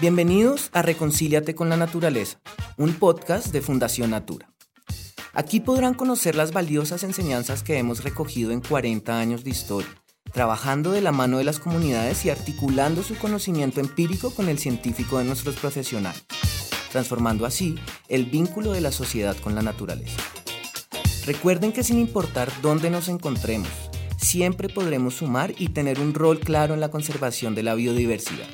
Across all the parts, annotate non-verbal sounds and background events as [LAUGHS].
Bienvenidos a Reconcíliate con la Naturaleza, un podcast de Fundación Natura. Aquí podrán conocer las valiosas enseñanzas que hemos recogido en 40 años de historia, trabajando de la mano de las comunidades y articulando su conocimiento empírico con el científico de nuestros profesionales, transformando así el vínculo de la sociedad con la naturaleza. Recuerden que sin importar dónde nos encontremos, siempre podremos sumar y tener un rol claro en la conservación de la biodiversidad.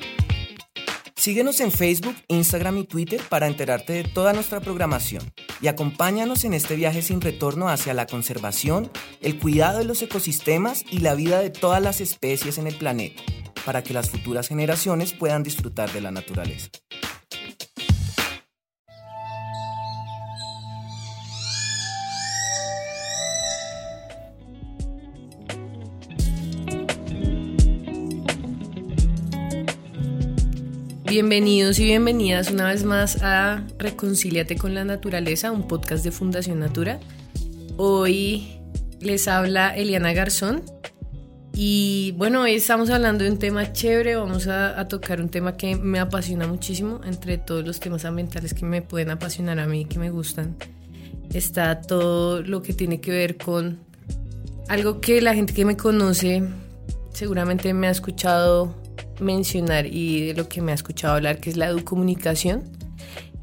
Síguenos en Facebook, Instagram y Twitter para enterarte de toda nuestra programación y acompáñanos en este viaje sin retorno hacia la conservación, el cuidado de los ecosistemas y la vida de todas las especies en el planeta, para que las futuras generaciones puedan disfrutar de la naturaleza. Bienvenidos y bienvenidas una vez más a Reconcíliate con la Naturaleza, un podcast de Fundación Natura. Hoy les habla Eliana Garzón y bueno, hoy estamos hablando de un tema chévere, vamos a, a, tocar un tema que me apasiona muchísimo, entre todos los temas ambientales que me pueden apasionar a mí, que me gustan. Está todo lo que tiene que ver con algo que la gente que me conoce seguramente me ha escuchado mencionar y de lo que me ha escuchado hablar, que es la educomunicación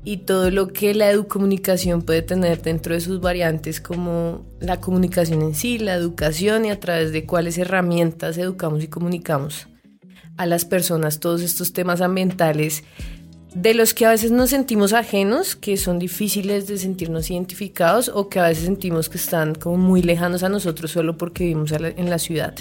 y todo lo que la educomunicación puede tener dentro de sus variantes como la comunicación en sí, la educación y a través de cuáles herramientas educamos y comunicamos a las personas todos estos temas ambientales de los que a veces nos sentimos ajenos, que son difíciles de sentirnos identificados o que a veces sentimos que están como muy lejanos a nosotros solo porque vivimos en la ciudad.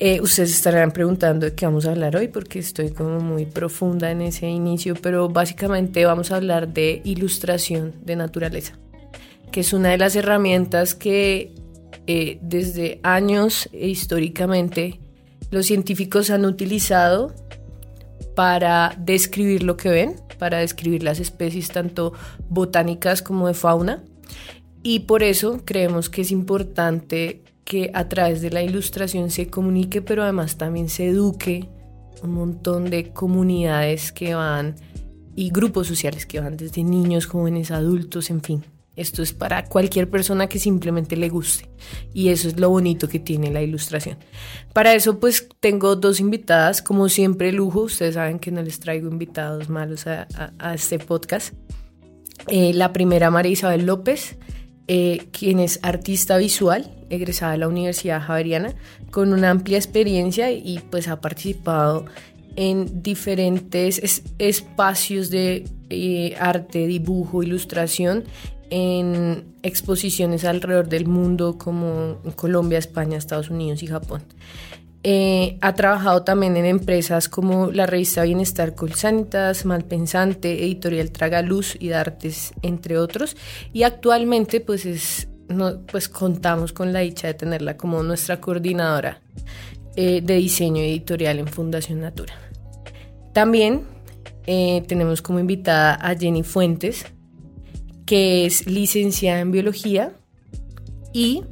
Eh, ustedes estarán preguntando de qué vamos a hablar hoy porque estoy como muy profunda en ese inicio, pero básicamente vamos a hablar de ilustración de naturaleza, que es una de las herramientas que eh, desde años e históricamente los científicos han utilizado para describir lo que ven, para describir las especies tanto botánicas como de fauna. Y por eso creemos que es importante que a través de la ilustración se comunique, pero además también se eduque un montón de comunidades que van y grupos sociales que van desde niños, jóvenes, adultos, en fin. Esto es para cualquier persona que simplemente le guste. Y eso es lo bonito que tiene la ilustración. Para eso pues tengo dos invitadas, como siempre lujo. Ustedes saben que no les traigo invitados malos a, este podcast. Eh, la primera, María Isabel López, eh, quien es artista visual egresada de la Universidad Javeriana, con una amplia experiencia y pues ha participado en diferentes espacios de eh, arte, dibujo, ilustración, en exposiciones alrededor del mundo como en Colombia, España, Estados Unidos y Japón. Eh, ha trabajado también en empresas como la revista Bienestar Colsanitas, Malpensante, Editorial Tragaluz y Dartes, entre otros. Y actualmente pues pues contamos con la dicha de tenerla como nuestra coordinadora eh, de diseño editorial en Fundación Natura. También eh, tenemos como invitada a Jenny Fuentes, que es licenciada en biología y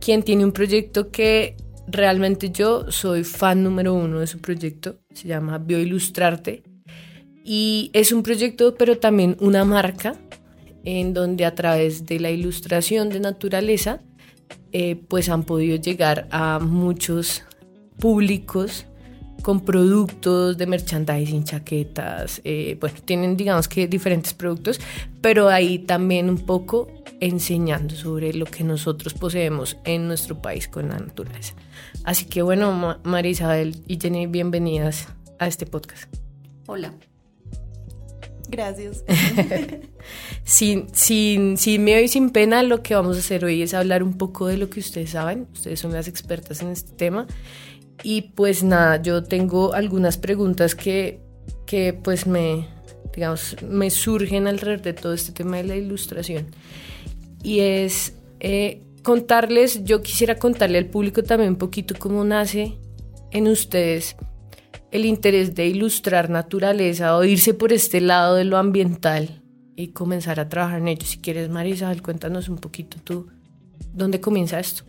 quien tiene un proyecto que realmente yo soy fan número uno de su proyecto, se llama Bioilustrarte y es un proyecto pero también una marca en donde a través de la ilustración de naturaleza, eh, pues han podido llegar a muchos públicos con productos de merchandising, chaquetas, eh, bueno, tienen digamos que diferentes productos, pero ahí también un poco enseñando sobre lo que nosotros poseemos en nuestro país con la naturaleza. Así que bueno, María Isabel y Jenny, bienvenidas a este podcast. Hola. Gracias. [LAUGHS] sin, sin, sin miedo y sin pena, lo que vamos a hacer hoy es hablar un poco de lo que ustedes saben. Ustedes son las expertas en este tema. Y pues nada, yo tengo algunas preguntas que, que pues me, digamos, me surgen alrededor de todo este tema de la ilustración. Y es eh, contarles, yo quisiera contarle al público también un poquito cómo nace en ustedes el interés de ilustrar naturaleza o irse por este lado de lo ambiental y comenzar a trabajar en ello. Si quieres, Marisabel, cuéntanos un poquito tú, ¿dónde comienza esto?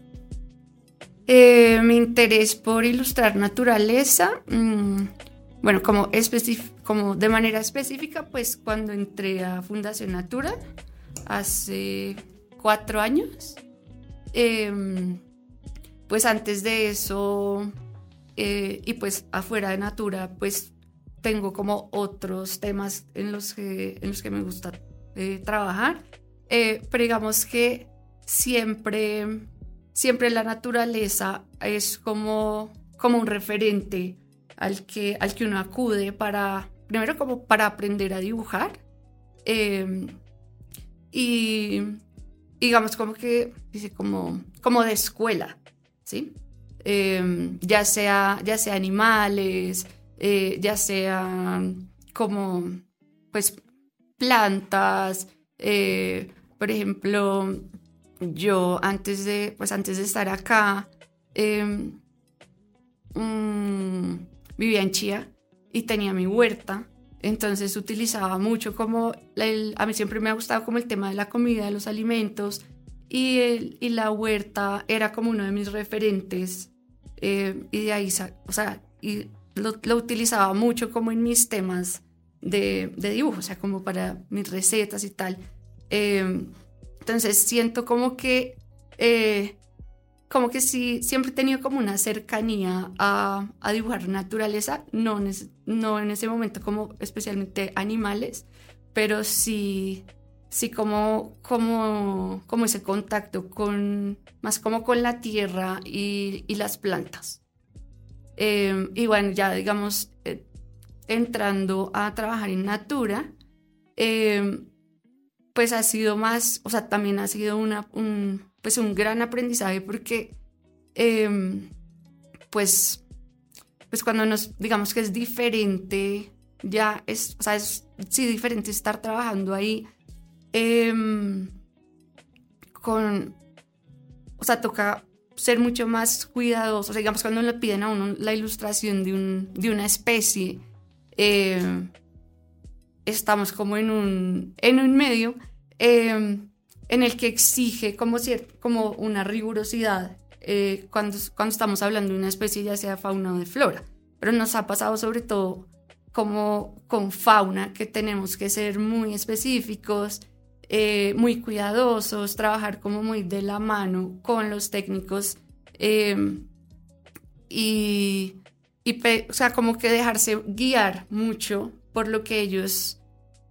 Eh, mi interés por ilustrar naturaleza, mm, bueno, como, como de manera específica, pues cuando entré a Fundación Natura hace cuatro años, em, pues antes de eso eh, y pues afuera de Natura, pues tengo como otros temas en los que, en los que me gusta eh, trabajar, eh, pero digamos que siempre, siempre la naturaleza es como, como un referente al que, al que uno acude para, primero como para aprender a dibujar em, y digamos como que, dice, como, como de escuela, ¿sí? Em, ya, sea, ya sea animales, eh, ya sean como, pues, plantas, eh, por ejemplo, yo antes de, pues antes de estar acá, em, mm, vivía en Chía y tenía mi huerta, entonces utilizaba mucho como, a mí siempre me ha gustado como el tema de la comida, de los alimentos, y, el, y la huerta era como uno de mis referentes, eh, y de ahí, o sea, y lo, utilizaba mucho como en mis temas de, dibujo, o sea, como para mis recetas y tal. Em, entonces siento como que, eh, como que sí, siempre he tenido como una cercanía a, dibujar naturaleza, no, no en ese momento como especialmente animales, pero sí, sí como, como, como ese contacto con, más como con la tierra y, y las plantas. Em, y bueno, ya digamos, eh, entrando a trabajar en Natura, em, pues ha sido más, o sea, también ha sido una, un, pues un gran aprendizaje porque, em, pues, pues cuando nos, digamos que es diferente, ya es, o sea, es sí diferente estar trabajando ahí con, o sea, toca ser mucho más cuidadosos. digamos, cuando le piden a uno la ilustración de, un, de una especie, eh, estamos como en un, en un medio en el que exige como, como una rigurosidad eh, cuando, cuando estamos hablando de una especie, ya sea fauna o de flora. Pero nos ha pasado sobre todo como con fauna, que tenemos que ser muy específicos, eh, muy cuidadosos, trabajar como muy de la mano con los técnicos em, y, y o sea, como que dejarse guiar mucho por lo que ellos,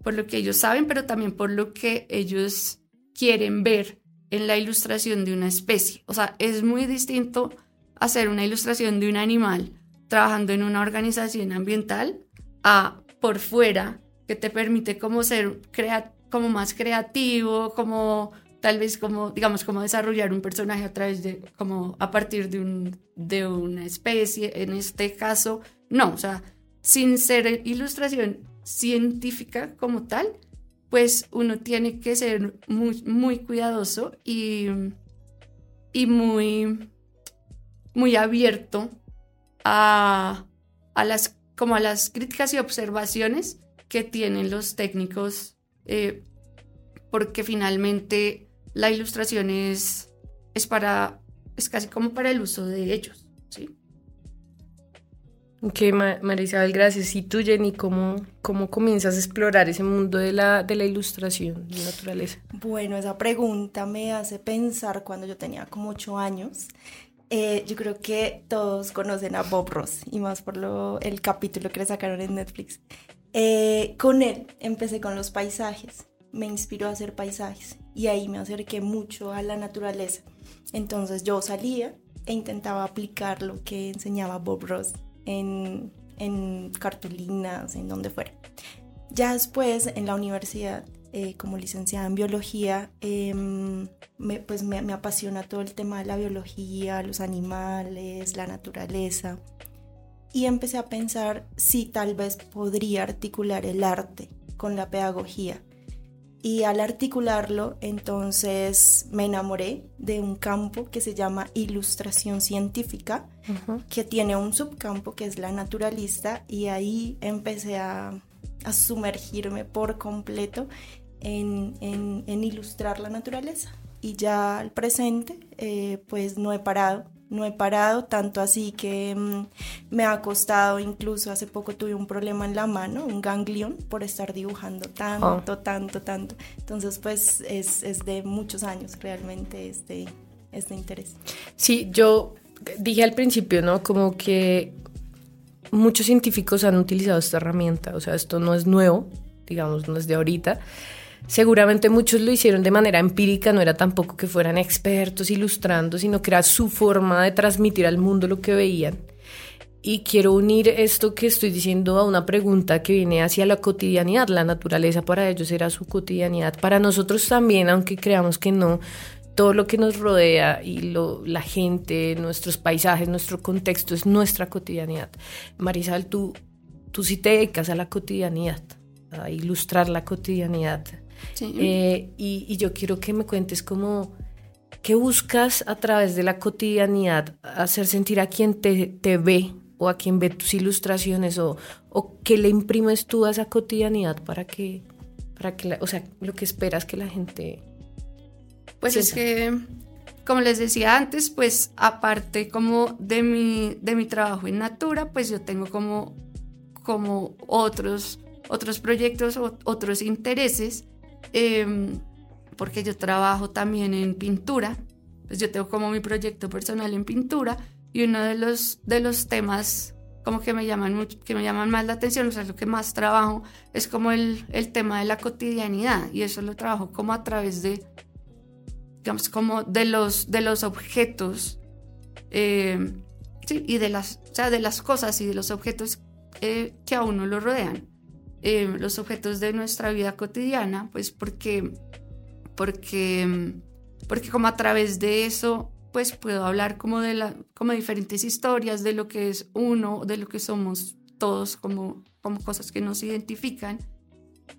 por lo que ellos saben, pero también por lo que ellos quieren ver en la ilustración de una especie. O sea, es muy distinto hacer una ilustración de un animal trabajando en una organización ambiental a por fuera que te permite como ser creativo como más creativo, como tal vez como, digamos, como desarrollar un personaje a través de, como a partir de, un, de una especie, en este caso, no, o sea, sin ser ilustración científica como tal, pues uno tiene que ser muy, cuidadoso y, y muy, muy abierto a, a, las, como a las críticas y observaciones que tienen los técnicos eh, porque finalmente la ilustración es, es, para, es casi como para el uso de ellos, ¿sí? Ok, María gracias. ¿Y tú, Jenny, cómo, cómo comienzas a explorar ese mundo de la, de la ilustración de naturaleza? Bueno, esa pregunta me hace pensar cuando yo tenía como ocho años. Eh, yo creo que todos conocen a Bob Ross y más por lo, el capítulo que le sacaron en Netflix. Eh, con él empecé con los paisajes, me inspiró a hacer paisajes y ahí me acerqué mucho a la naturaleza. Entonces yo salía e intentaba aplicar lo que enseñaba Bob Ross en, en cartulinas, en donde fuera. Ya después en la universidad, eh, como licenciada en biología, em, pues me apasiona todo el tema de la biología, los animales, la naturaleza y empecé a pensar si tal vez podría articular el arte con la pedagogía. Y al articularlo, entonces me enamoré de un campo que se llama ilustración científica, que tiene un subcampo que es la naturalista, y ahí empecé a, sumergirme por completo en, ilustrar la naturaleza. Y ya al presente, eh, pues no he parado no he parado, tanto así que mm, me ha costado, incluso hace poco tuve un problema en la mano, un ganglión, por estar dibujando tanto, Oh. tanto, tanto. Entonces, pues es, es de muchos años realmente este, este interés. Sí, yo dije al principio, ¿no? Como que muchos científicos han utilizado esta herramienta, o sea, esto no es nuevo, digamos, no es de ahorita. Seguramente muchos lo hicieron de manera empírica, no era tampoco que fueran expertos ilustrando, sino que era su forma de transmitir al mundo lo que veían. Y quiero unir esto que estoy diciendo a una pregunta que viene hacia la cotidianidad. La naturaleza para ellos era su cotidianidad. Para nosotros también, aunque creamos que no, todo lo que nos rodea y lo, la gente, nuestros paisajes, nuestro contexto es nuestra cotidianidad. Marisal, tú, tú sí te dedicas a la cotidianidad, a ilustrar la cotidianidad. Sí. Eh, y, y yo quiero que me cuentes cómo, qué buscas a través de la cotidianidad, hacer sentir a quien te, te ve o a quien ve tus ilustraciones o, o qué le imprimes tú a esa cotidianidad para que, para que la- o sea, lo que esperas que la gente... Pues es que, como les decía antes, pues aparte como de mi, de mi trabajo en Natura, pues yo tengo como, como otros, otros proyectos, o- otros intereses, em, porque yo trabajo también en pintura, pues yo tengo como mi proyecto personal en pintura y uno de los, de los temas como que me llaman mucho, que me llaman más la atención, o sea, lo que más trabajo es como el, el tema de la cotidianidad y eso lo trabajo como a través de digamos, como de los, de los objetos, eh, sí, y de las, o sea, de las cosas y de los objetos eh, que a uno lo rodean, Eh, los objetos de nuestra vida cotidiana, pues porque, porque, porque como a través de eso, pues puedo hablar como de la, como diferentes historias de lo que es uno, de lo que somos todos como, como cosas que nos identifican.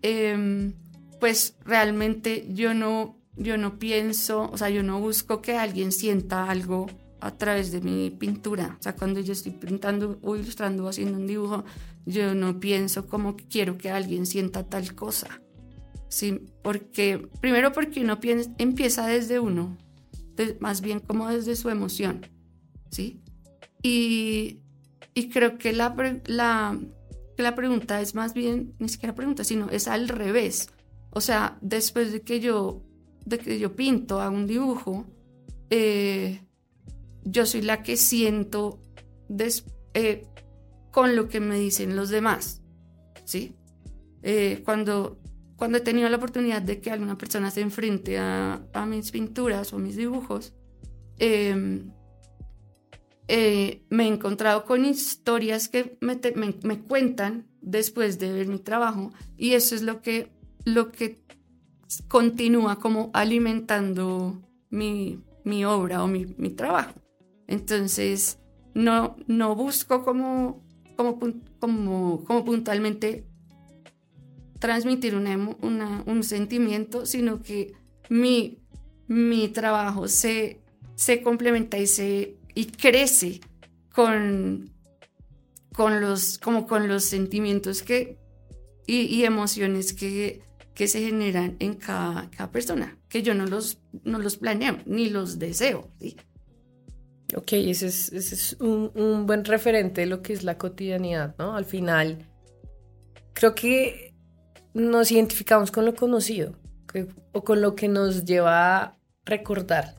Em, pues realmente yo no, yo no pienso, o sea, yo no busco que alguien sienta algo a través de mi pintura. O sea, cuando yo estoy pintando o ilustrando o haciendo un dibujo, yo no pienso como quiero que alguien sienta tal cosa. Sí, porque, primero porque uno piensa, empieza desde uno, más bien como desde su emoción, ¿sí? Y, y creo que la, la, la pregunta es más bien, ni siquiera pregunta, sino es al revés. O sea, después de que yo, de que yo pinto, hago un dibujo, eh, yo soy la que siento eh, con lo que me dicen los demás, ¿sí? Eh, cuando, cuando he tenido la oportunidad de que alguna persona se enfrente a, a mis pinturas o mis dibujos, eh, eh, me he encontrado con historias que me, te- me- me cuentan después de ver mi trabajo y eso es lo que, lo que continúa como alimentando mi, mi obra o mi, mi trabajo. Entonces, no, no busco como, como, como, como puntualmente transmitir una una- un sentimiento, sino que mi, mi trabajo se, se complementa y, se, y crece con, con, los, como con los sentimientos que, y, emociones que, que se generan en cada, cada persona, que yo no los, no los planeo ni los deseo. Ok, ese es, un, buen referente de lo que es la cotidianidad, ¿no? Al final, creo que nos identificamos con lo conocido o con lo que nos lleva a recordar.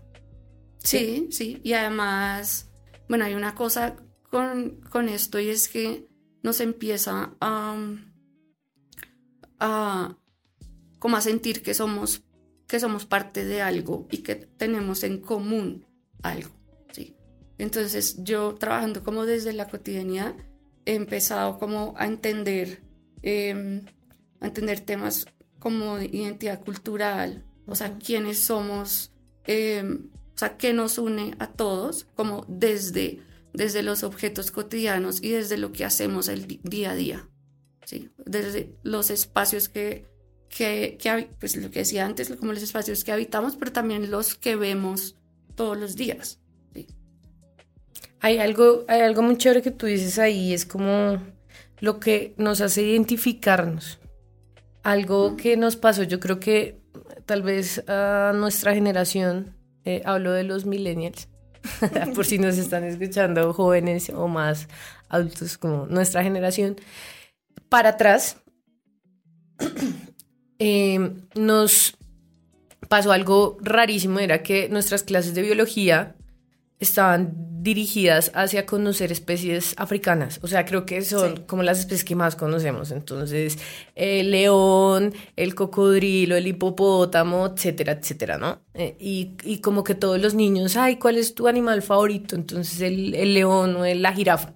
Sí, sí, y además, bueno, hay una cosa con, esto y es que nos empieza a, a como a sentir que somos que somos parte de algo y que tenemos en común algo. Entonces yo trabajando como desde la cotidianidad he empezado como a entender eh, a entender temas como de identidad cultural, o sea, quiénes somos, eh, o sea, qué nos une a todos, como desde, desde los objetos cotidianos y desde lo que hacemos el día a día, ¿sí? Desde los espacios que, que, que pues lo que decía antes, como los espacios que habitamos, pero también los que vemos todos los días. Hay algo, hay algo muy chévere que tú dices ahí, es como lo que nos hace identificarnos. Algo que nos pasó, yo creo que tal vez a nuestra generación, eh, hablo de los millennials, [LAUGHS] por si nos [LAUGHS] están escuchando jóvenes o más adultos como nuestra generación, para atrás, eh, [CLEARS THROAT] nos pasó algo rarísimo, era que nuestras clases de biología estaban dirigidas hacia conocer especies africanas. O sea, creo que son como las especies que más conocemos. Entonces, el león, el cocodrilo, el hipopótamo, etcétera, etcétera, ¿no? Eh, y, como que todos los niños, ay, ¿cuál es tu animal favorito? Entonces, el, el león o la jirafa.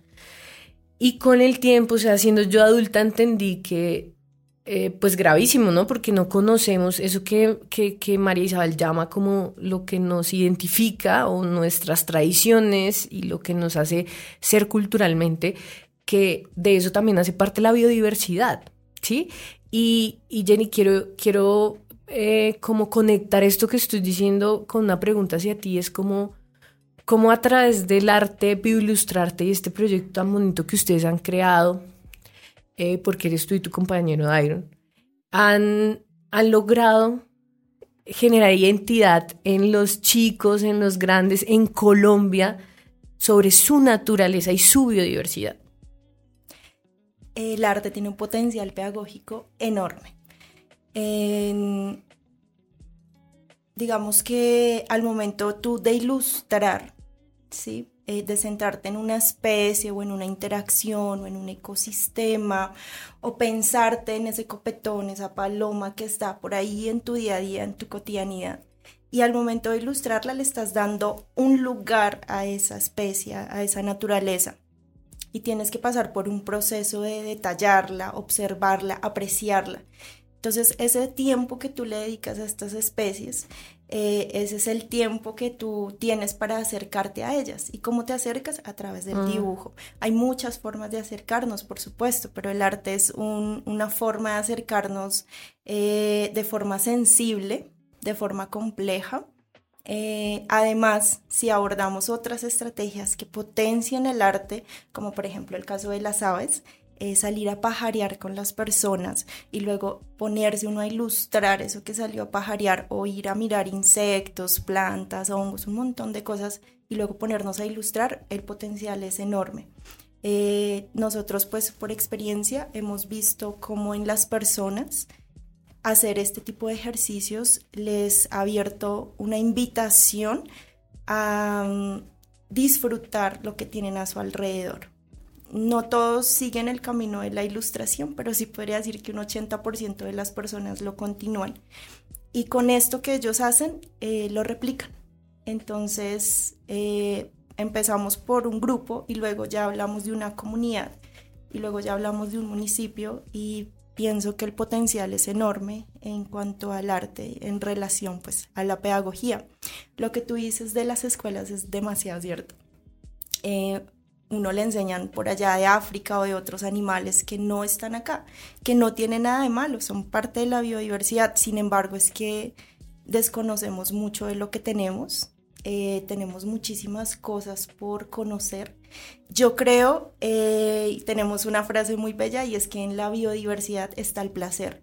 Y con el tiempo, o sea, siendo yo adulta, entendí que eh, pues gravísimo, ¿no? Porque no conocemos eso que, que, María Isabel llama como lo que nos identifica o nuestras tradiciones y lo que nos hace ser culturalmente, que de eso también hace parte la biodiversidad, ¿sí? Y, Jenny, quiero, quiero eh, como conectar esto que estoy diciendo con una pregunta hacia ti, es como, cómo a través del arte, Bioilustrarte y este proyecto tan bonito que ustedes han creado, eh, porque eres tú y tu compañero Dairon, han, han logrado generar identidad en los chicos, en los grandes, en Colombia, sobre su naturaleza y su biodiversidad. El arte tiene un potencial pedagógico enorme. digamos que al momento tú de ilustrar, ¿sí? Eh, de centrarte en una especie o en una interacción o en un ecosistema o pensarte en ese copetón, esa paloma que está por ahí en tu día a día, en tu cotidianidad. Y al momento de ilustrarla le estás dando un lugar a esa especie, a esa naturaleza. Y tienes que pasar por un proceso de detallarla, observarla, apreciarla. Entonces, ese tiempo que tú le dedicas a estas especies eh, ese es el tiempo que tú tienes para acercarte a ellas. ¿Y cómo te acercas? A través del mm. dibujo. Hay muchas formas de acercarnos, por supuesto, pero el arte es una forma de acercarnos eh, de forma sensible, de forma compleja. Eh, además, si abordamos otras estrategias que potencian el arte, como por ejemplo el caso de las aves, salir a pajarear con las personas y luego ponerse uno a ilustrar eso que salió a pajarear o ir a mirar insectos, plantas, hongos, un montón de cosas y luego ponernos a ilustrar, el potencial es enorme. Eh, nosotros pues por experiencia hemos visto cómo en las personas hacer este tipo de ejercicios les ha abierto una invitación a mm, disfrutar lo que tienen a su alrededor no todos siguen el camino de la ilustración, pero sí podría decir que un 80% de las personas lo continúan. Y con esto que ellos hacen, eh, lo replican. Entonces, eh, empezamos por un grupo y luego ya hablamos de una comunidad y luego ya hablamos de un municipio y pienso que el potencial es enorme en cuanto al arte en relación pues a la pedagogía. Lo que tú dices de las escuelas es demasiado cierto. Eh, uno le enseñan por allá de África o de otros animales que no están acá, que no tienen nada de malo, son parte de la biodiversidad. Sin embargo, es que desconocemos mucho de lo que tenemos, eh, tenemos muchísimas cosas por conocer. Yo creo, eh, tenemos una frase muy bella y es que en la biodiversidad está el placer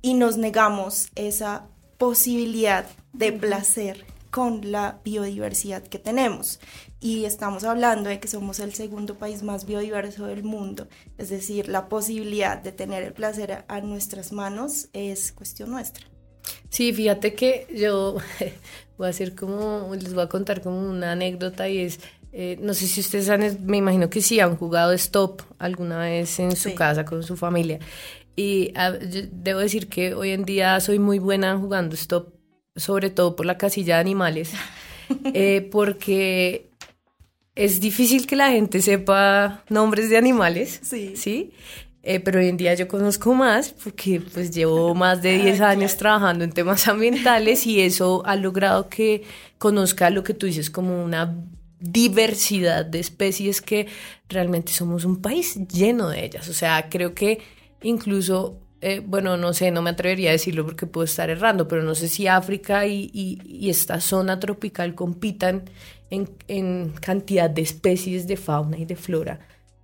y nos negamos esa posibilidad de placer con la biodiversidad que tenemos. Y estamos hablando de que somos el segundo país más biodiverso del mundo, es decir, la posibilidad de tener el placer a nuestras manos es cuestión nuestra. Sí, fíjate que yo [LAUGHS] voy a hacer como, les voy a contar como una anécdota y es, eh, no sé si ustedes han, me imagino que sí, han jugado stop alguna vez en su casa con su familia. Y ah, debo decir que hoy en día soy muy buena jugando stop sobre todo por la casilla de animales, [LAUGHS] eh, porque es difícil que la gente sepa nombres de animales, sí. ¿sí? Eh, pero hoy en día yo conozco más porque pues llevo [LAUGHS] más de 10 años trabajando en temas [LAUGHS] ambientales y eso ha logrado que conozca lo que tú dices como una diversidad de especies que realmente somos un país lleno de ellas. O sea, creo que incluso eh, bueno, no sé, no me atrevería a decirlo porque puedo estar errando, pero no sé si África y, esta zona tropical compitan en, cantidad de especies de fauna y de flora.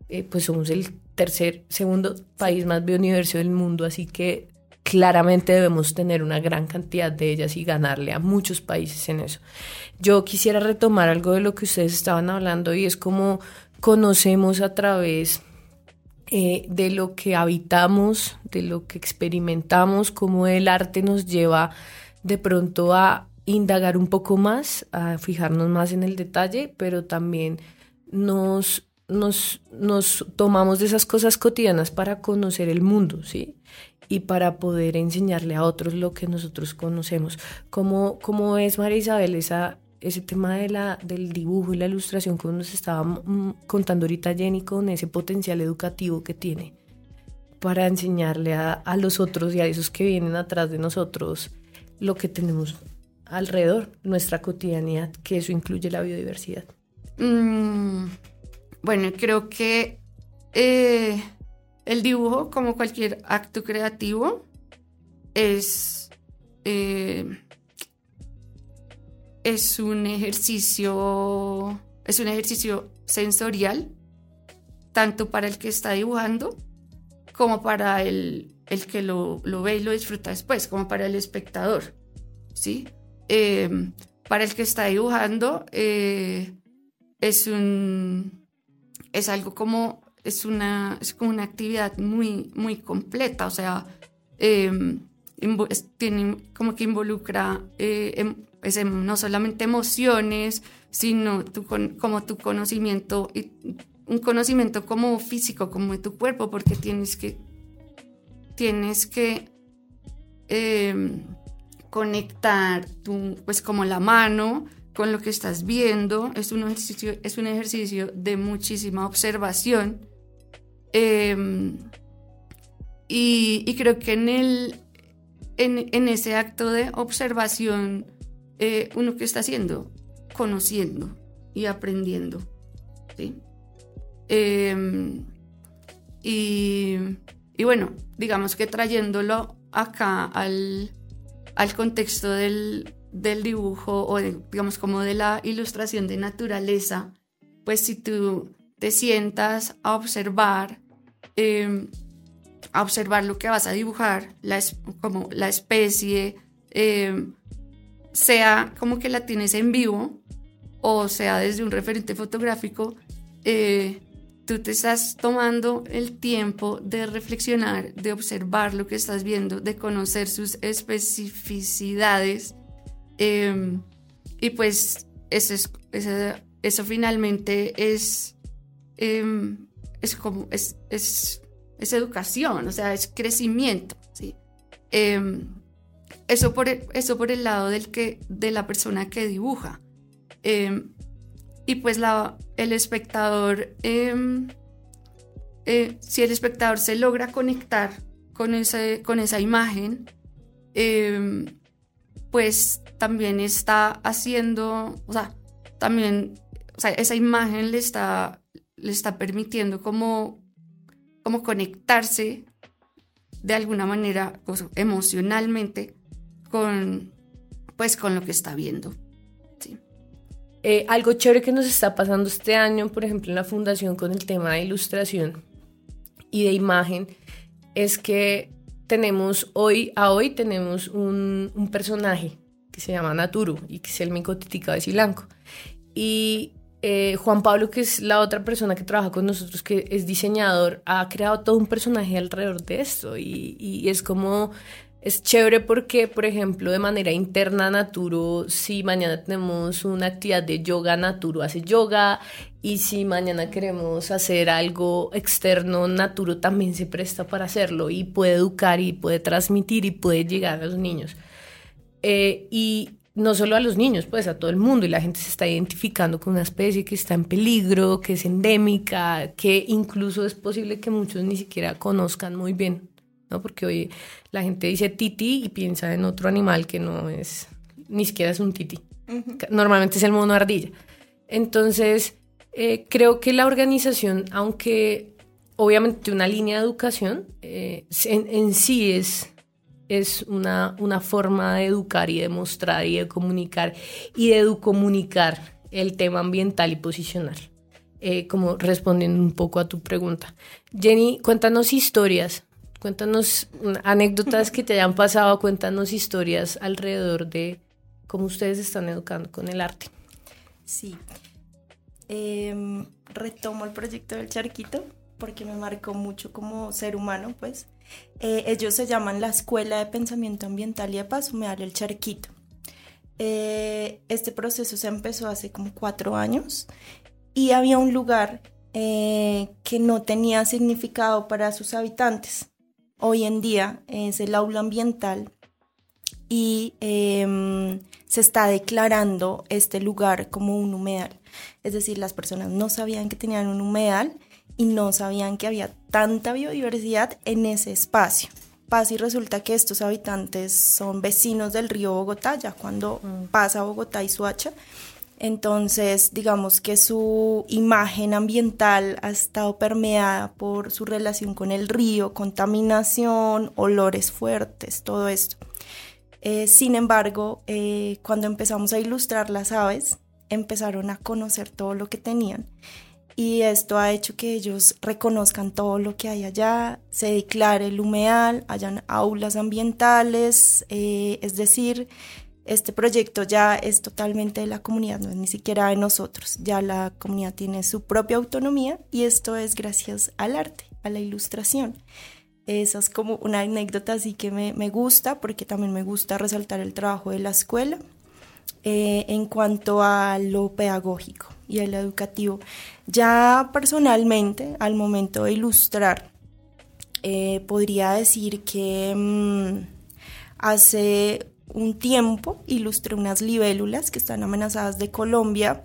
Eh, pues somos el tercer, segundo país más biodiverso del mundo, así que claramente debemos tener una gran cantidad de ellas y ganarle a muchos países en eso. Yo quisiera retomar algo de lo que ustedes estaban hablando y es como conocemos a través eh, de lo que habitamos, de lo que experimentamos, cómo el arte nos lleva de pronto a indagar un poco más, a fijarnos más en el detalle, pero también nos, nos, nos tomamos de esas cosas cotidianas para conocer el mundo, ¿sí? Y para poder enseñarle a otros lo que nosotros conocemos. ¿Cómo, cómo es, María Isabel, esa, ese tema de la, del dibujo y la ilustración que nos estaba mm, contando ahorita Jenny con ese potencial educativo que tiene para enseñarle a, a los otros y a esos que vienen atrás de nosotros lo que tenemos alrededor, nuestra cotidianidad, que eso incluye la biodiversidad. Mm, bueno, creo que eh, el dibujo, como cualquier acto creativo, es, eh, es un ejercicio, es un ejercicio sensorial, tanto para el que está dibujando como para el, el que lo, lo, ve y lo disfruta después, como para el espectador. ¿sí? Eh, para el que está dibujando, eh, es un es algo como es una es como una actividad muy muy completa. O sea em, tiene como que involucra eh, em, em, no solamente emociones sino como tu conocimiento y un conocimiento como físico como de tu cuerpo porque tienes que tienes que conectar tu, pues como la mano con lo que estás viendo. Es un ejercicio, es un ejercicio de muchísima observación. Em, y, creo que en, el, en, ese acto de observación, eh, uno que está haciendo, conociendo y aprendiendo. Em, y, y bueno, digamos que trayéndolo acá al, al contexto del, dibujo o digamos como de la ilustración de naturaleza, pues si tú te sientas a observar, em, a observar lo que vas a dibujar, la, como la especie, em, sea como que la tienes en vivo o sea desde un referente fotográfico, eh, tú te estás tomando el tiempo de reflexionar, de observar lo que estás viendo, de conocer sus especificidades. Em, y pues eso, es, eso, finalmente es, em, es como, es, es, educación, o sea, es crecimiento. ¿sí? Em, eso, por eso por el lado del que, de la persona que dibuja y pues el espectador, em, eh, si el espectador se logra conectar con, ese, con esa imagen, em, pues también está haciendo, o sea, también, esa imagen le está, le está permitiendo como, como conectarse de alguna manera pues, emocionalmente con, pues, con lo que está viendo. Eh, algo chévere que nos está pasando este año, por ejemplo, en la fundación con el tema de ilustración y de imagen, es que tenemos hoy, a hoy tenemos un, personaje que se llama Naturu y que es el mico de Silanco. Y eh, Juan Pablo, que es la otra persona que trabaja con nosotros, que es diseñador, ha creado todo un personaje alrededor de esto y es como es chévere porque, por ejemplo, de manera interna Naturo, si mañana tenemos una actividad de yoga, Naturo hace yoga. Y si mañana queremos hacer algo externo, Naturo también se presta para hacerlo y puede educar y puede transmitir y puede llegar a los niños. Eh, y no solo a los niños, pues a todo el mundo. Y la gente se está identificando con una especie que está en peligro, que es endémica, que incluso es posible que muchos ni siquiera conozcan muy bien porque hoy la gente dice titi y piensa en otro animal que no es, ni siquiera es un titi. Normalmente es el mono ardilla. Entonces, eh, creo que la organización, aunque obviamente una línea de educación, eh, en, sí es, es una, una forma de educar y de mostrar y de comunicar y de comunicar el tema ambiental y posicional. Eh, como respondiendo un poco a tu pregunta. Jenny, cuéntanos historias Cuéntanos anécdotas que te hayan pasado, cuéntanos historias alrededor de cómo ustedes están educando con el arte. Sí. Em, retomo el proyecto del charquito porque me marcó mucho como ser humano, pues. Eh, ellos se llaman la Escuela de Pensamiento Ambiental y de Paz Humedal El Charquito. Eh, este proceso se empezó hace como cuatro años y había un lugar eh, que no tenía significado para sus habitantes. Hoy en día es el aula ambiental y em, se está declarando este lugar como un humedal. Es decir, las personas no sabían que tenían un humedal y no sabían que había tanta biodiversidad en ese espacio. Pasa y resulta que estos habitantes son vecinos del río Bogotá, ya cuando mm. pasa Bogotá y Suacha. Entonces, digamos que su imagen ambiental ha estado permeada por su relación con el río, contaminación, olores fuertes, todo esto. Eh, sin embargo, eh, cuando empezamos a ilustrar las aves, empezaron a conocer todo lo que tenían y esto ha hecho que ellos reconozcan todo lo que hay allá, se declare el humedal, hayan aulas ambientales, eh, es decir, este proyecto ya es totalmente de la comunidad, no es ni siquiera de nosotros, ya la comunidad tiene su propia autonomía y esto es gracias al arte, a la ilustración. Esa es como una anécdota así que me, me gusta porque también me gusta resaltar el trabajo de la escuela eh, en cuanto a lo pedagógico y a lo educativo. Ya personalmente, al momento de ilustrar, eh, podría decir que mm, hace un tiempo ilustré unas libélulas que están amenazadas de Colombia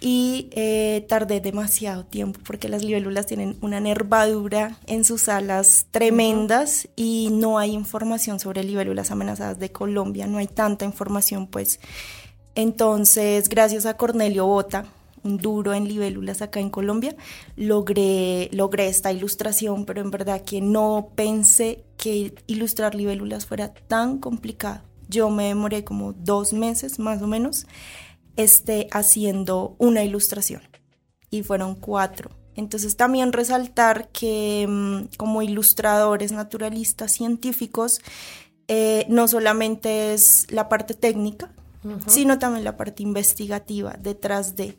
y eh, tardé demasiado tiempo porque las libélulas tienen una nervadura en sus alas tremendas y no hay información sobre libélulas amenazadas de Colombia, no hay tanta información pues. Entonces, gracias a Cornelio Bota, un duro en libélulas acá en Colombia, logré, logré esta ilustración, pero en verdad que no pensé que ilustrar libélulas fuera tan complicado. Yo me demoré como dos meses más o menos esté haciendo una ilustración. Y fueron cuatro. Entonces también resaltar que mm, como ilustradores, naturalistas, científicos, eh, no solamente es la parte técnica, sino también la parte investigativa detrás de.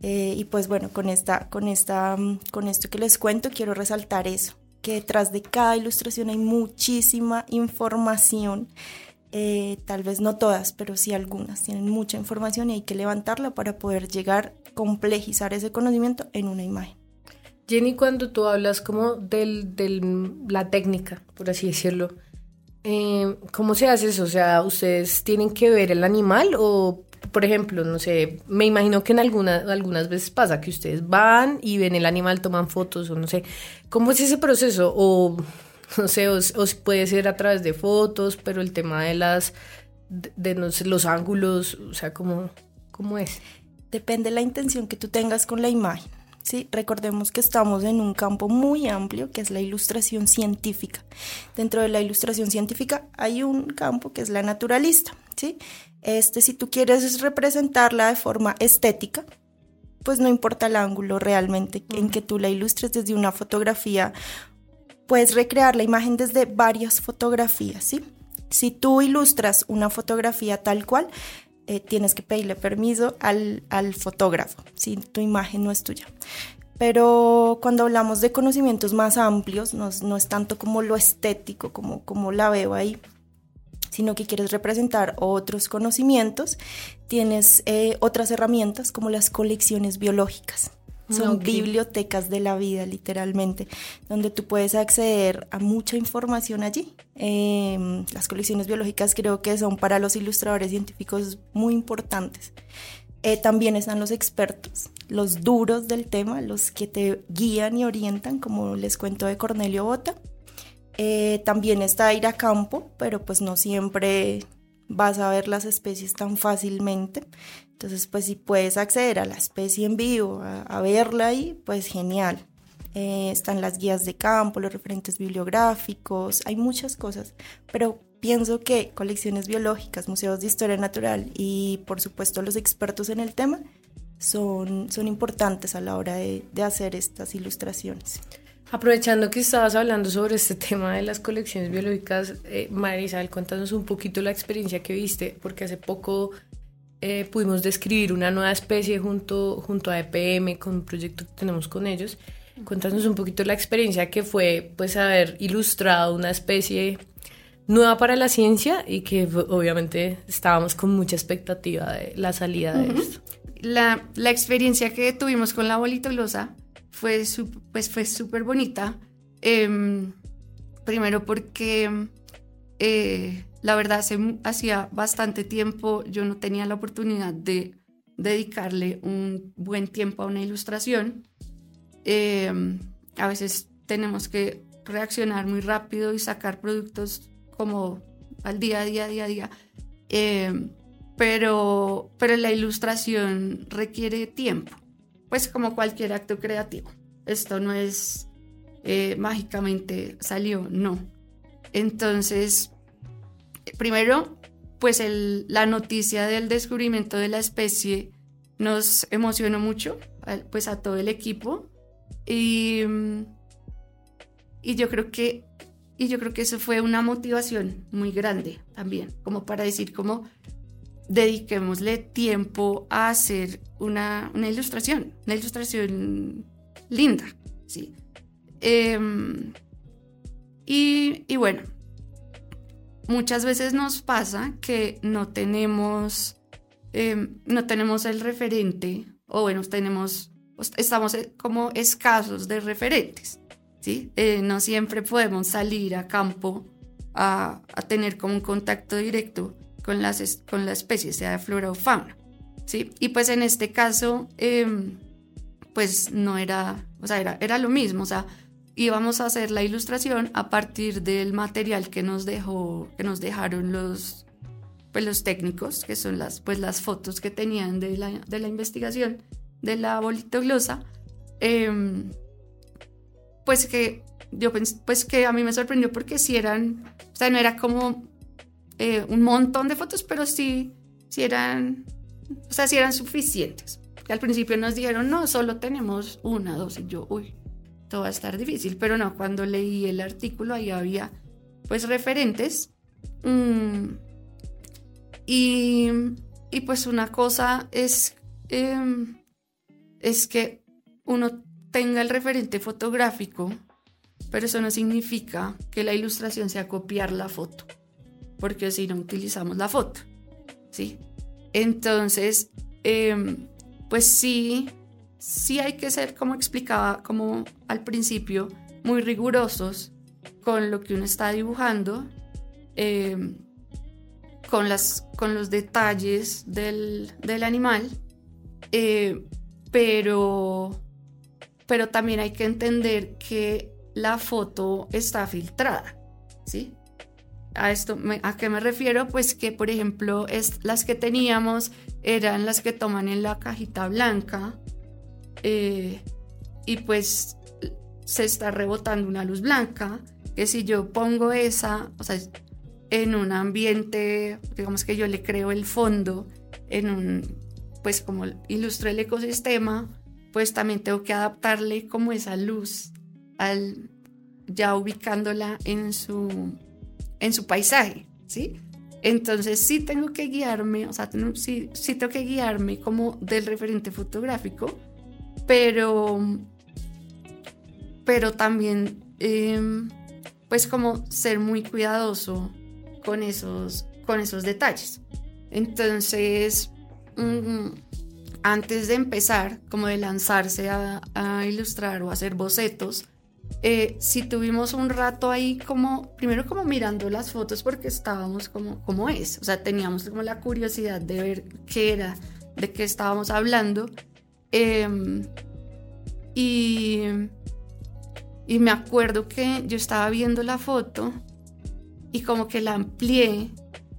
Eh, y pues bueno, con, esta, con, esta, mm, con esto que les cuento, quiero resaltar eso, que detrás de cada ilustración hay muchísima información eh, tal vez no todas, pero sí algunas, tienen mucha información y hay que levantarla para poder llegar, complejizar ese conocimiento en una imagen. Jenny, cuando tú hablas como de la técnica, por así decirlo, eh, ¿cómo se hace eso? O sea, ¿ustedes tienen que ver el animal o, por ejemplo, no sé, me imagino que en algunas algunas veces pasa que ustedes van y ven el animal, toman fotos o no sé, ¿cómo es ese proceso? O [LAUGHS] no sé, o, puede ser a través de fotos, pero el tema de las, de, los ángulos, o sea, ¿cómo, ¿cómo es? Depende de la intención que tú tengas con la imagen. ¿sí? Recordemos que estamos en un campo muy amplio que es la ilustración científica. Dentro de la ilustración científica hay un campo que es la naturalista. ¿sí? Este, si tú quieres representarla de forma estética, pues no importa el ángulo realmente en que tú la ilustres desde una fotografía puedes recrear la imagen desde varias fotografías, ¿sí? Si tú ilustras una fotografía tal cual, eh, tienes que pedirle permiso al, fotógrafo, si tu imagen no es tuya. Pero cuando hablamos de conocimientos más amplios, no, es tanto como lo estético, como, como la veo ahí, sino que quieres representar otros conocimientos, tienes eh, otras herramientas como las colecciones biológicas. Son bibliotecas de la vida, literalmente, donde tú puedes acceder a mucha información allí. Em, las colecciones biológicas creo que son para los ilustradores científicos muy importantes. Eh, también están los expertos, los duros del tema, los que te guían y orientan, como les cuento de Cornelio Bota. Eh, también está ir a campo, pero pues no siempre vas a ver las especies tan fácilmente. Entonces, pues si puedes acceder a la especie en vivo, a, verla ahí, pues genial. Eh, están las guías de campo, los referentes bibliográficos, hay muchas cosas, pero pienso que colecciones biológicas, museos de historia natural y por supuesto los expertos en el tema son, son importantes a la hora de, de hacer estas ilustraciones. Aprovechando que estabas hablando sobre este tema de las colecciones biológicas, eh, cuéntanos un poquito la experiencia que viste, porque hace poco eh, pudimos describir una nueva especie junto, junto a EPM con un proyecto que tenemos con ellos. Cuéntanos un poquito la experiencia que fue pues haber ilustrado una especie nueva para la ciencia y que obviamente estábamos con mucha expectativa de la salida de esto. La, la, experiencia que tuvimos con la bolitolosa fue pues fue súper bonita. Em, primero porque eh, la verdad hacía bastante tiempo yo no tenía la oportunidad de dedicarle un buen tiempo a una ilustración. Em, a veces tenemos que reaccionar muy rápido y sacar productos como al día a día, día a día. Em, pero, pero la ilustración requiere tiempo, pues como cualquier acto creativo. Esto no es eh, mágicamente salió, no. Entonces, primero, pues la noticia del descubrimiento de la especie nos emocionó mucho, pues a todo el equipo. Y, y yo creo que y yo creo que eso fue una motivación muy grande también, como para decir como dediquémosle tiempo a hacer una, una ilustración, una ilustración linda, ¿sí? Em, y, y, bueno, muchas veces nos pasa que no tenemos, em, no tenemos el referente, o bueno, tenemos, estamos eh, como escasos de referentes. ¿sí? Eh, no siempre podemos salir a campo a, tener como un contacto directo con, las, con la especie, sea de flora o fauna, ¿sí? Y pues en este caso, em, pues no era, o sea, era, era lo mismo, o sea, íbamos a hacer la ilustración a partir del material que nos dejó, que nos dejaron los, pues los técnicos, que son las, pues las fotos que tenían de la, de la investigación de la bolitoglosa. Eh, pues que yo pues que a mí me sorprendió porque sí eran, o sea, no era como eh, un montón de fotos, pero sí, sí eran, o sea, eran suficientes. Que al principio nos dijeron, no, solo tenemos una, dos, y yo, uy, va a estar difícil, pero no, cuando leí el artículo ahí había pues referentes. Mm, y, y, pues una cosa es, em, es que uno tenga el referente fotográfico, pero eso no significa que la ilustración sea copiar la foto, porque si no utilizamos la foto, ¿sí? Entonces, em, pues sí, sí hay que ser, como explicaba, como al principio, muy rigurosos con lo que uno está dibujando, em, con, las, con los detalles del, del animal, eh, pero pero también hay que entender que la foto está filtrada, ¿sí? A esto, ¿a qué me refiero? Pues que, por ejemplo, es, las que teníamos eran las que toman en la cajita blanca eh, y pues se está rebotando una luz blanca, que si yo pongo esa, o sea, en un ambiente, digamos que yo le creo el fondo, en un, pues como ilustro el ecosistema, pues también tengo que adaptarle como esa luz al ya ubicándola en su en su paisaje, ¿sí? Entonces sí tengo que guiarme, o sea, sí, sí tengo que guiarme como del referente fotográfico, pero pero también em, pues como ser muy cuidadoso con esos con esos detalles. Entonces, mm, antes de empezar, como de lanzarse a, ilustrar o hacer bocetos, eh, si tuvimos un rato ahí como, primero como mirando las fotos porque estábamos como, como es, o sea, teníamos como la curiosidad de ver qué era, de qué estábamos hablando. Em, y, y me acuerdo que yo estaba viendo la foto y como que la amplié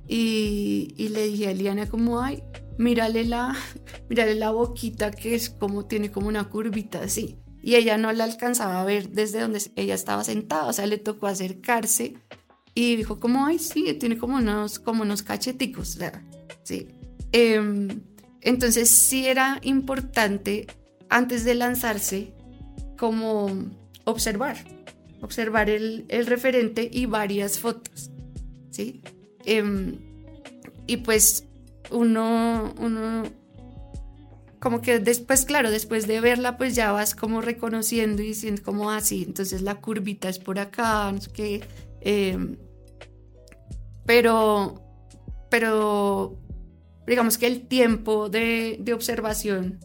y, y le dije a Eliana como, ay, mírale la, [LAUGHS] mírale la boquita que es como, tiene como una curvita así. Y ella no la alcanzaba a ver desde donde ella estaba sentada, o sea, le tocó acercarse y dijo como, ay, sí, tiene como unos, como unos cacheticos, Sí. Em, entonces sí era importante, antes de lanzarse, como, observar, observar el, referente y varias fotos, ¿sí? Em, y pues uno, uno, como que después, claro, después de verla, pues ya vas como reconociendo y diciendo como así, ah, entonces la curvita es por acá, no sé qué. Em, pero, pero digamos que el tiempo de, de observación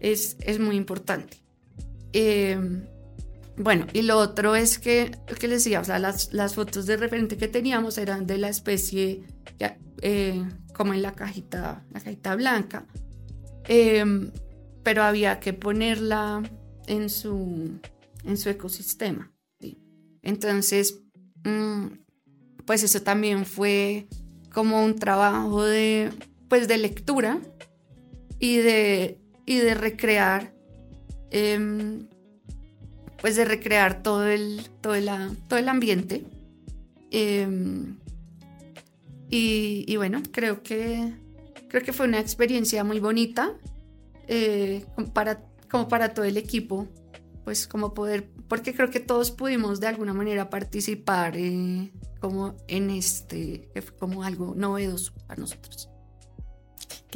es, es, muy importante. Em, bueno, y lo otro es que, que les decía, o sea, las, las, fotos de referente que teníamos eran de la especie, eh, como en la cajita, la cajita blanca, em, pero había que ponerla en su, en su ecosistema. Entonces, mm, pues eso también fue como un trabajo de, pues de lectura y de, y de recrear. Eh, pues de recrear todo el, todo todo el ambiente. Em, y, bueno, creo que, creo que fue una experiencia muy bonita eh, para, como para todo el equipo, pues como poder, porque creo que todos pudimos de alguna manera participar eh, como en este, como algo novedoso para nosotros.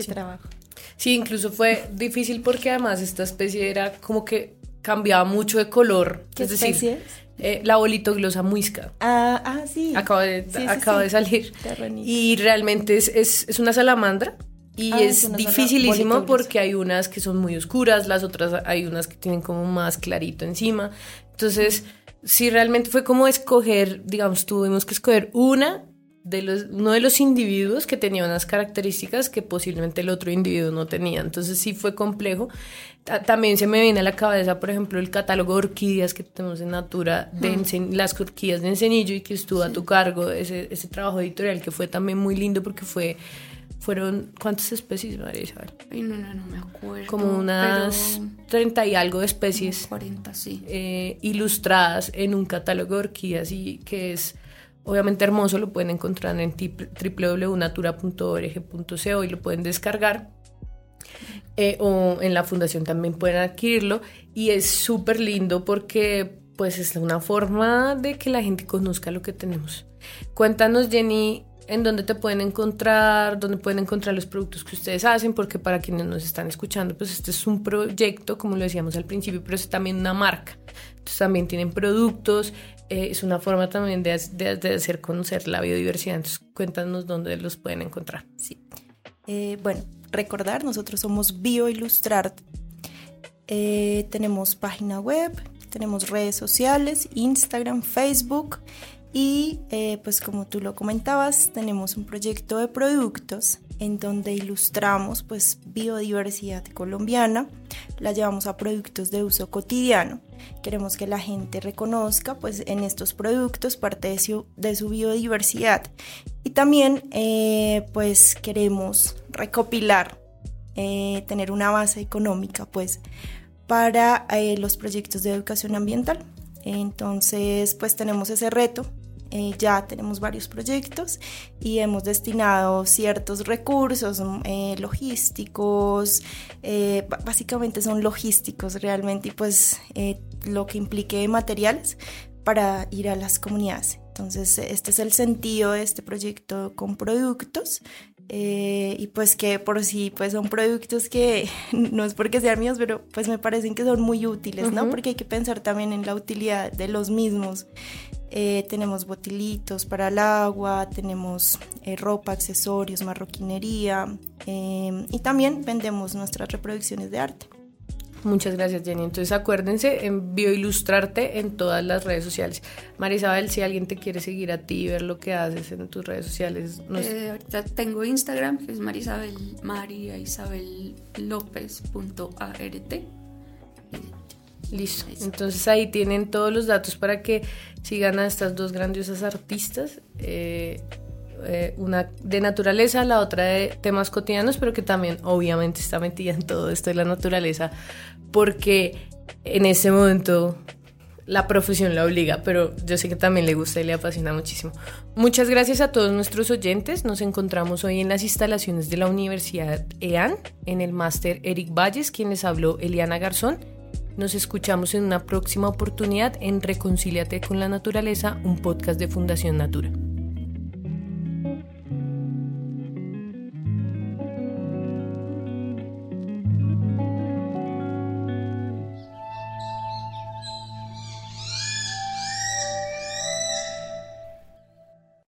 Qué trabajo. Sí, incluso fue difícil porque además esta especie era como que cambiaba mucho de color. ¿Qué es decir, es? Eh, la bolitoglosa muisca. Ah, ah sí. Acaba de, de salir. Y realmente es, es, es, una salamandra. Y ah, es, dificilísimo porque hay unas que son muy oscuras, las otras hay unas que tienen como más clarito encima. Entonces, sí, realmente fue como escoger, digamos, tuvimos que escoger una de los, uno de los individuos que tenía unas características que posiblemente el otro individuo no tenía. Entonces sí fue complejo. También se me viene a la cabeza, por ejemplo, el catálogo de orquídeas que tenemos en Natura, de las orquídeas de Encenillo y que estuvo a tu cargo, ese, ese trabajo editorial que fue también muy lindo porque fue fueron, ¿cuántas especies, María Isabel? Ay, no, no, no me acuerdo. Como unas 30 y algo de especies. 40, sí. Eh, ilustradas en un catálogo de orquídeas y que es obviamente hermoso, lo pueden encontrar en www.natura.org.co y lo pueden descargar. Eh, o en la fundación también pueden adquirirlo y es súper lindo porque pues es una forma de que la gente conozca lo que tenemos. Cuéntanos Jenny en dónde te pueden encontrar, dónde pueden encontrar los productos que ustedes hacen, porque para quienes nos están escuchando, pues este es un proyecto, como lo decíamos al principio, pero es también una marca. Entonces también tienen productos, eh, es una forma también de, hacer conocer la biodiversidad. Entonces, cuéntanos dónde los pueden encontrar. Sí. Eh, bueno, recordar, nosotros somos BioIllustrarte. Eh, tenemos página web, tenemos redes sociales, Instagram, Facebook y eh, pues como tú lo comentabas, tenemos un proyecto de productos en donde ilustramos pues biodiversidad colombiana, la llevamos a productos de uso cotidiano. Queremos que la gente reconozca pues en estos productos parte de su, biodiversidad y también eh, pues queremos recopilar, eh, tener una base económica pues para los proyectos de educación ambiental. Entonces, pues tenemos ese reto. Eh, ya tenemos varios proyectos y hemos destinado ciertos recursos mm, eh, logísticos, eh, básicamente son logísticos realmente y pues lo que implique materiales para ir a las comunidades. Entonces, este es el sentido de este proyecto con productos. y pues que por sí pues son productos que [LAUGHS] no es porque sean míos pero pues me parecen que son muy útiles no porque hay que pensar también en la utilidad de los mismos eh, tenemos botilitos para el agua, tenemos eh, ropa, accesorios, marroquinería em, y también vendemos nuestras reproducciones de arte. Muchas gracias Jenny. Entonces acuérdense en Bioilustrarte en todas las redes sociales. Marisabel, si alguien te quiere seguir a ti y ver lo que haces en tus redes sociales. Eh, ahorita tengo Instagram que es Marisabel María Isabel Listo. Entonces ahí tienen todos los datos para que sigan a estas dos grandiosas artistas. Eh, eh, una de naturaleza, la otra de temas cotidianos, pero que también obviamente está metida en todo esto de la naturaleza, porque en ese momento la profesión la obliga, pero yo sé que también le gusta y le apasiona muchísimo. Muchas gracias a todos nuestros oyentes. Nos encontramos hoy en las instalaciones de la Universidad EAN, en el máster Eric Valles, quien les habló Eliana Garzón Nos escuchamos en una próxima oportunidad en Reconcíliate con la Naturaleza, un podcast de Fundación Natura.